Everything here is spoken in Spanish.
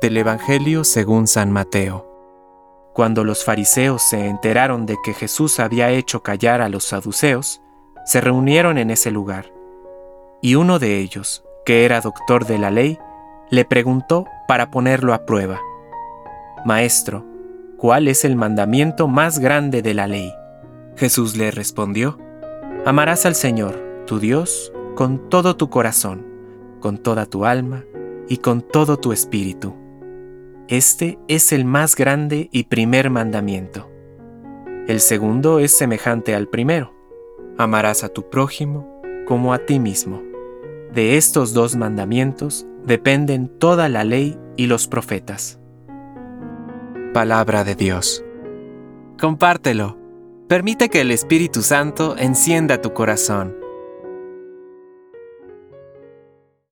Del Evangelio según San Mateo. Cuando los fariseos se enteraron de que Jesús había hecho callar a los saduceos, se reunieron en ese lugar. Y uno de ellos, que era doctor de la ley, le preguntó para ponerlo a prueba. Maestro, ¿cuál es el mandamiento más grande de la ley? Jesús le respondió, Amarás al Señor, tu Dios, con todo tu corazón, con toda tu alma y con todo tu espíritu este es el más grande y primer mandamiento. El segundo es semejante al primero. Amarás a tu prójimo como a ti mismo. De estos dos mandamientos dependen toda la ley y los profetas. Palabra de Dios. Compártelo. Permite que el Espíritu Santo encienda tu corazón